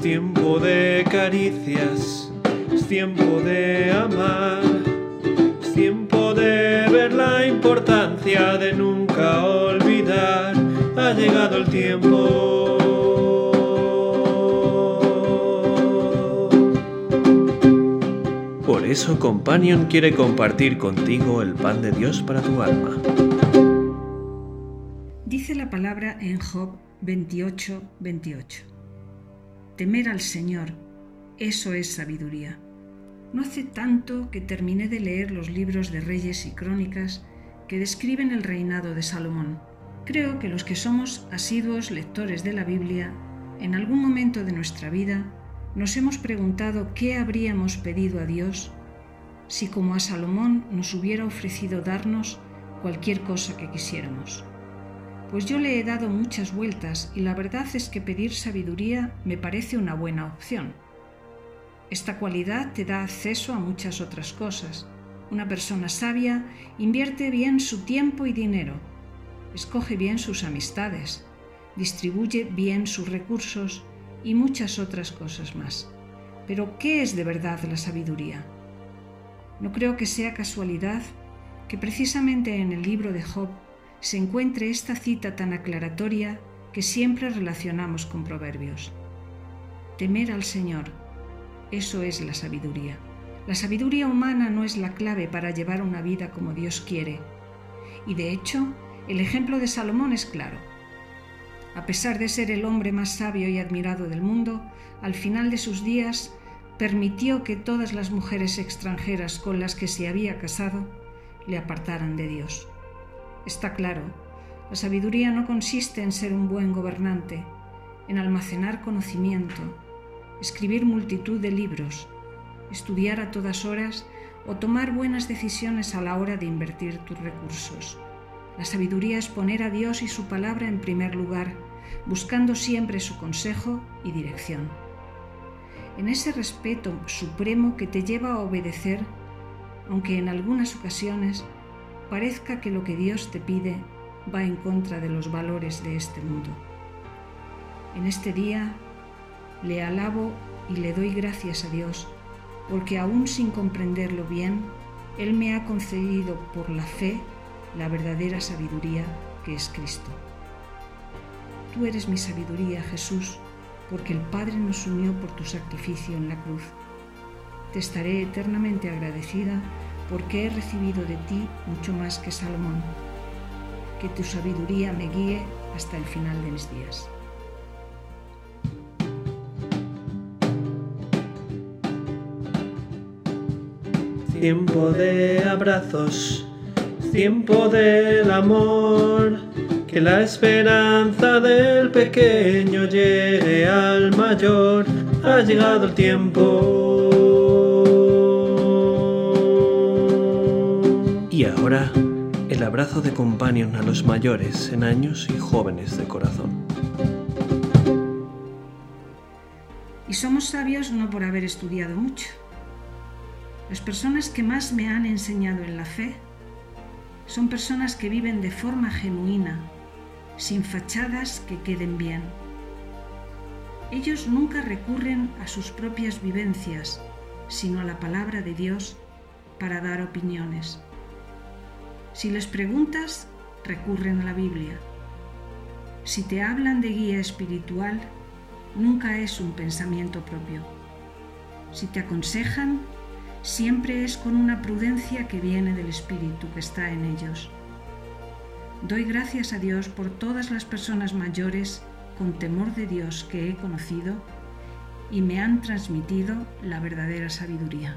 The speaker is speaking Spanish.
Es tiempo de caricias, es tiempo de amar, es tiempo de ver la importancia de nunca olvidar. Ha llegado el tiempo. Por eso Companion quiere compartir contigo el pan de Dios para tu alma. Dice la palabra en Job 28, 28. Temer al Señor, eso es sabiduría. No hace tanto que terminé de leer los libros de Reyes y Crónicas que describen el reinado de Salomón. Creo que los que somos asiduos lectores de la Biblia, en algún momento de nuestra vida, nos hemos preguntado qué habríamos pedido a Dios si como a Salomón nos hubiera ofrecido darnos cualquier cosa que quisiéramos. Pues yo le he dado muchas vueltas y la verdad es que pedir sabiduría me parece una buena opción. Esta cualidad te da acceso a muchas otras cosas. Una persona sabia invierte bien su tiempo y dinero, escoge bien sus amistades, distribuye bien sus recursos y muchas otras cosas más. Pero, ¿qué es de verdad la sabiduría? No creo que sea casualidad que precisamente en el libro de Job se encuentre esta cita tan aclaratoria que siempre relacionamos con proverbios. Temer al Señor, eso es la sabiduría. La sabiduría humana no es la clave para llevar una vida como Dios quiere. Y de hecho, el ejemplo de Salomón es claro. A pesar de ser el hombre más sabio y admirado del mundo, al final de sus días permitió que todas las mujeres extranjeras con las que se había casado le apartaran de Dios. Está claro, la sabiduría no consiste en ser un buen gobernante, en almacenar conocimiento, escribir multitud de libros, estudiar a todas horas o tomar buenas decisiones a la hora de invertir tus recursos. La sabiduría es poner a Dios y su palabra en primer lugar, buscando siempre su consejo y dirección. En ese respeto supremo que te lleva a obedecer, aunque en algunas ocasiones parezca que lo que Dios te pide va en contra de los valores de este mundo. En este día le alabo y le doy gracias a Dios porque aún sin comprenderlo bien, Él me ha concedido por la fe la verdadera sabiduría que es Cristo. Tú eres mi sabiduría, Jesús, porque el Padre nos unió por tu sacrificio en la cruz. Te estaré eternamente agradecida porque he recibido de ti mucho más que Salomón. Que tu sabiduría me guíe hasta el final de mis días. Tiempo de abrazos, tiempo del amor, que la esperanza del pequeño llegue al mayor, ha llegado el tiempo. Y ahora, el abrazo de companion a los mayores en años y jóvenes de corazón. Y somos sabios no por haber estudiado mucho. Las personas que más me han enseñado en la fe son personas que viven de forma genuina, sin fachadas que queden bien. Ellos nunca recurren a sus propias vivencias, sino a la palabra de Dios para dar opiniones. Si les preguntas, recurren a la Biblia. Si te hablan de guía espiritual, nunca es un pensamiento propio. Si te aconsejan, siempre es con una prudencia que viene del Espíritu que está en ellos. Doy gracias a Dios por todas las personas mayores con temor de Dios que he conocido y me han transmitido la verdadera sabiduría.